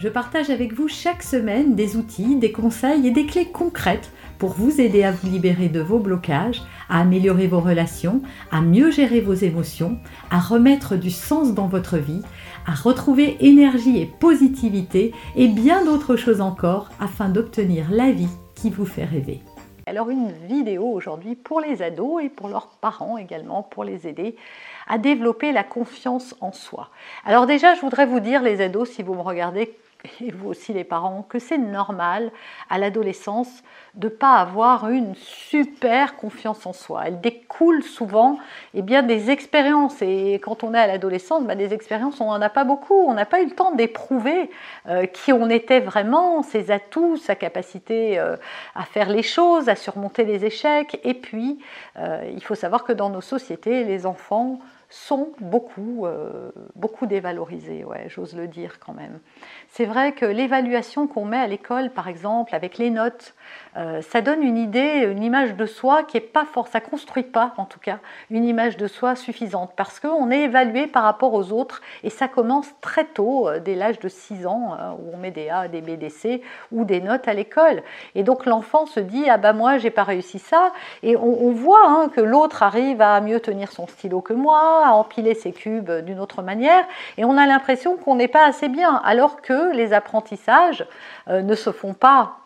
je partage avec vous chaque semaine des outils, des conseils et des clés concrètes pour vous aider à vous libérer de vos blocages, à améliorer vos relations, à mieux gérer vos émotions, à remettre du sens dans votre vie, à retrouver énergie et positivité et bien d'autres choses encore afin d'obtenir la vie qui vous fait rêver. Alors une vidéo aujourd'hui pour les ados et pour leurs parents également, pour les aider à développer la confiance en soi. Alors déjà, je voudrais vous dire, les ados, si vous me regardez et vous aussi les parents, que c'est normal à l'adolescence de ne pas avoir une super confiance en soi. Elle découle souvent eh bien, des expériences. Et quand on est à l'adolescence, bah, des expériences, on n'en a pas beaucoup. On n'a pas eu le temps d'éprouver euh, qui on était vraiment, ses atouts, sa capacité euh, à faire les choses, à surmonter les échecs. Et puis, euh, il faut savoir que dans nos sociétés, les enfants sont beaucoup, euh, beaucoup dévalorisés, ouais, j'ose le dire quand même. C'est vrai que l'évaluation qu'on met à l'école, par exemple, avec les notes, euh, ça donne une idée, une image de soi qui est pas forte, ça construit pas en tout cas une image de soi suffisante parce qu'on est évalué par rapport aux autres et ça commence très tôt, euh, dès l'âge de 6 ans, où on met des A, des B, des C ou des notes à l'école. Et donc l'enfant se dit ah bah moi j'ai pas réussi ça et on, voit hein, que l'autre arrive à mieux tenir son stylo que moi à empiler ses cubes d'une autre manière, et on a l'impression qu'on n'est pas assez bien, alors que les apprentissages euh, ne se font pas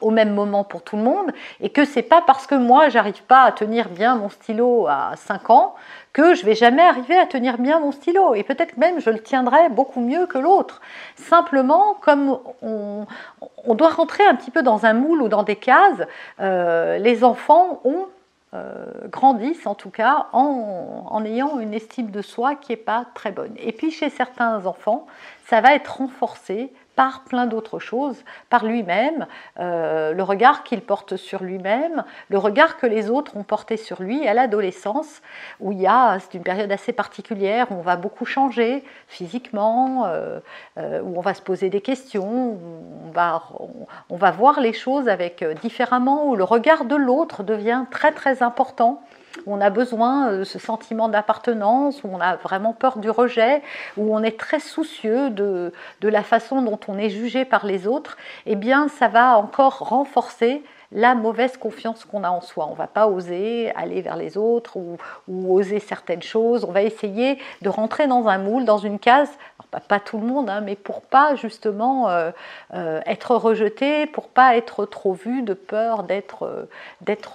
au même moment pour tout le monde et que c'est pas parce que moi j'arrive pas à tenir bien mon stylo à 5 ans que je vais jamais arriver à tenir bien mon stylo et peut-être même je le tiendrai beaucoup mieux que l'autre. Simplement comme on, doit rentrer un petit peu dans un moule ou dans des cases, euh, les enfants ont grandissent en tout cas en, ayant une estime de soi qui n'est pas très bonne. Et puis chez certains enfants, ça va être renforcé par plein d'autres choses, par lui-même, euh, le regard qu'il porte sur lui-même, le regard que les autres ont porté sur lui à l'adolescence, où il y a, c'est une période assez particulière, où on va beaucoup changer physiquement, euh, euh, où on va se poser des questions, où on va, on va voir les choses avec différemment, où le regard de l'autre devient très très important où on a besoin de ce sentiment d'appartenance, où on a vraiment peur du rejet, où on est très soucieux de, de la façon dont on est jugé par les autres, eh bien ça va encore renforcer la mauvaise confiance qu'on a en soi. On ne va pas oser aller vers les autres ou, oser certaines choses. On va essayer de rentrer dans un moule, dans une case. pas, tout le monde, hein, mais pour pas justement euh, euh, être rejeté, pour pas être trop vu, de peur d'être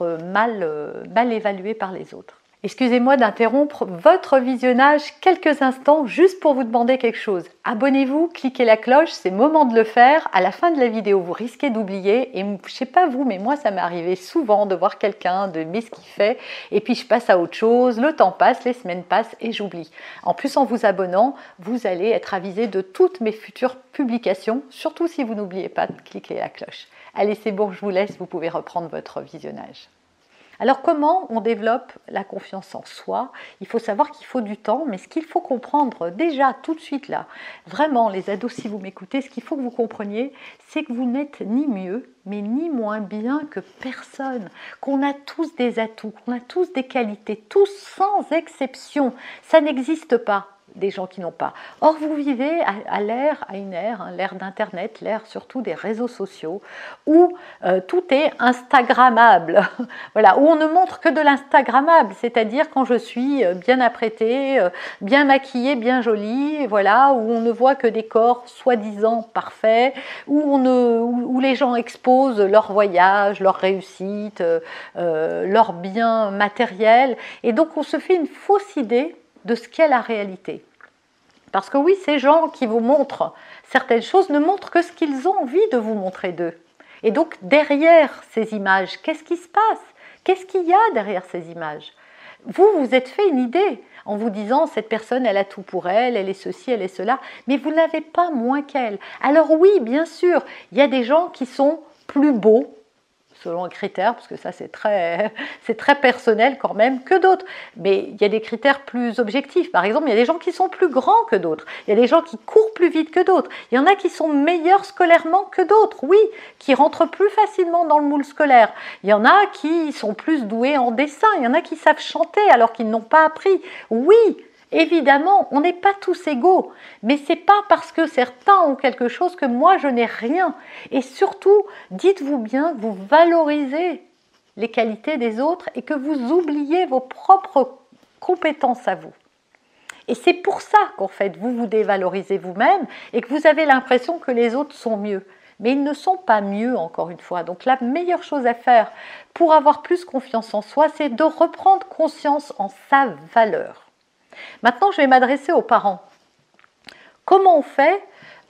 euh, mal, mal évalué par les autres. Excusez-moi d'interrompre votre visionnage quelques instants juste pour vous demander quelque chose. Abonnez-vous, cliquez la cloche, c'est moment de le faire. À la fin de la vidéo, vous risquez d'oublier. Et je sais pas vous, mais moi, ça m'est arrivé souvent de voir quelqu'un, de ce qu'il fait, et puis je passe à autre chose. Le temps passe, les semaines passent et j'oublie. En plus, en vous abonnant, vous allez être avisé de toutes mes futures publications, surtout si vous n'oubliez pas de cliquer la cloche. Allez, c'est bon, je vous laisse, vous pouvez reprendre votre visionnage. Alors comment on développe la confiance en soi? Il faut savoir qu'il faut du temps, mais ce qu'il faut comprendre déjà tout de suite là, vraiment les ados si vous m'écoutez, ce qu'il faut que vous compreniez, c'est que vous n'êtes ni mieux, mais ni moins bien que personne, qu'on a tous des atouts, qu'on a tous des qualités, tous sans exception. Ça n'existe pas des gens qui n'ont pas. Or, vous vivez à, l'ère, à une ère, hein, l'ère d'Internet, l'ère surtout des réseaux sociaux, où euh, tout est Instagrammable. voilà, où on ne montre que de l'Instagrammable, c'est-à-dire quand je suis euh, bien apprêtée, euh, bien maquillée, bien jolie, voilà, où on ne voit que des corps soi-disant parfaits, où, les gens exposent leur voyage, leur réussite, leur bien matériel, et donc on se fait une fausse idée de ce qu'est la réalité. Parce que oui, ces gens qui vous montrent certaines choses ne montrent que ce qu'ils ont envie de vous montrer d'eux. Et donc derrière ces images, qu'est-ce qui se passe? Qu'est-ce qu'il y a derrière ces images? Vous, vous êtes fait une idée en vous disant cette personne, elle a tout pour elle, elle est ceci, elle est cela, mais vous n'avez pas moins qu'elle. Alors oui, bien sûr, il y a des gens qui sont plus beaux selon un critère, parce que ça c'est très, très personnel quand même, que d'autres. Mais il y a des critères plus objectifs. Par exemple, il y a des gens qui sont plus grands que d'autres. Il y a des gens qui courent plus vite que d'autres. Il y en a qui sont meilleurs scolairement que d'autres, oui, qui rentrent plus facilement dans le moule scolaire. Il y en a qui sont plus doués en dessin. Il y en a qui savent chanter alors qu'ils n'ont pas appris. Oui, Évidemment, on n'est pas tous égaux, mais c'est pas parce que certains ont quelque chose que moi je n'ai rien. Et surtout, dites-vous bien vous valorisez les qualités des autres et que vous oubliez vos propres compétences à vous. Et c'est pour ça qu'en fait, vous vous dévalorisez vous-même et que vous avez l'impression que les autres sont mieux. Mais ils ne sont pas mieux, encore une fois. Donc la meilleure chose à faire pour avoir plus confiance en soi, c'est de reprendre conscience en sa valeur. Maintenant, je vais m'adresser aux parents. Comment on fait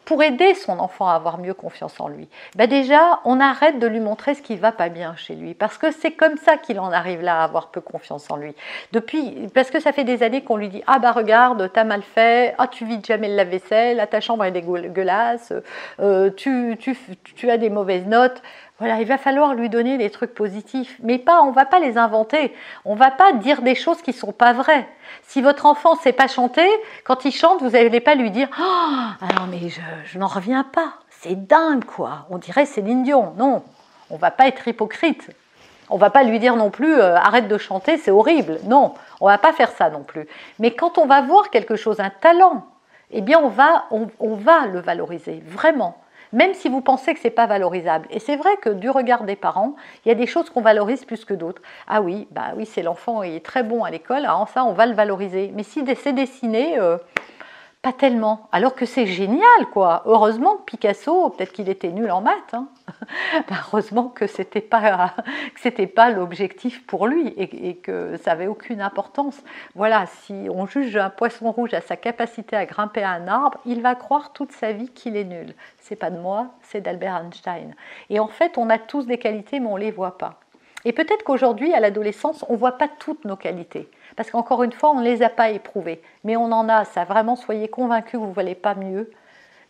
pour aider son enfant à avoir mieux confiance en lui? Ben Déjà, on arrête de lui montrer ce qui va pas bien chez lui, parce que c'est comme ça qu'il en arrive là à avoir peu confiance en lui. Depuis, parce que ça fait des années qu'on lui dit ah bah regarde, t'as mal fait, ah tu vides jamais le lave-vaisselle, ah, ta chambre est dégueulasse, euh, tu as des mauvaises notes. Voilà, il va falloir lui donner des trucs positifs, mais pas, on va pas les inventer. On va pas dire des choses qui sont pas vraies. Si votre enfant sait pas chanter, quand il chante, vous n'allez pas lui dire "Ah non mais je, n'en reviens pas, c'est dingue quoi." On dirait c'est Dion. Non, on va pas être hypocrite. On va pas lui dire non plus euh, arrête de chanter, c'est horrible. Non, on va pas faire ça non plus. Mais quand on va voir quelque chose, un talent, eh bien on va, on va le valoriser vraiment même si vous pensez que ce n'est pas valorisable. Et c'est vrai que du regard des parents, il y a des choses qu'on valorise plus que d'autres. Ah oui, bah oui, c'est l'enfant, il est très bon à l'école, alors ça, on va le valoriser. Mais si c'est dessiné, euh, pas tellement. Alors que c'est génial, quoi. Heureusement que Picasso, peut-être qu'il était nul en maths, hein. bah, heureusement que c'était pas pas l'objectif pour lui et, et, que ça avait aucune importance. Voilà, si on juge un poisson rouge à sa capacité à grimper à un arbre, il va croire toute sa vie qu'il est nul. C'est pas de moi, c'est d'Albert Einstein. Et en fait, on a tous des qualités, mais on les voit pas. Et peut-être qu'aujourd'hui, à l'adolescence, on voit pas toutes nos qualités. Parce qu'encore une fois, on ne les a pas éprouvées. Mais on en a, ça vraiment, soyez convaincus que vous ne valez pas mieux,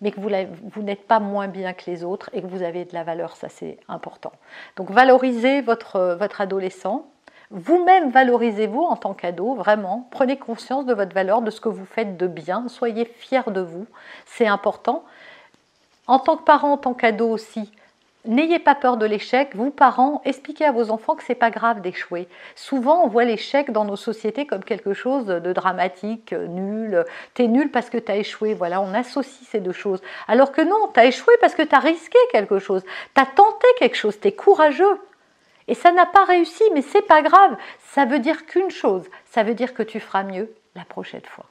mais que vous, n'êtes pas moins bien que les autres et que vous avez de la valeur, ça c'est important. Donc valorisez votre, votre adolescent. Vous-même valorisez-vous en tant qu'ado, vraiment. Prenez conscience de votre valeur, de ce que vous faites de bien. Soyez fiers de vous, c'est important. En tant que parent, en tant qu'ado aussi, N'ayez pas peur de l'échec. Vous, parents, expliquez à vos enfants que c'est pas grave d'échouer. Souvent, on voit l'échec dans nos sociétés comme quelque chose de dramatique, nul. T'es nul parce que t'as échoué. Voilà, on associe ces deux choses. Alors que non, t'as échoué parce que t'as risqué quelque chose. T'as tenté quelque chose. T'es courageux. Et ça n'a pas réussi, mais c'est pas grave. Ça veut dire qu'une chose. Ça veut dire que tu feras mieux la prochaine fois.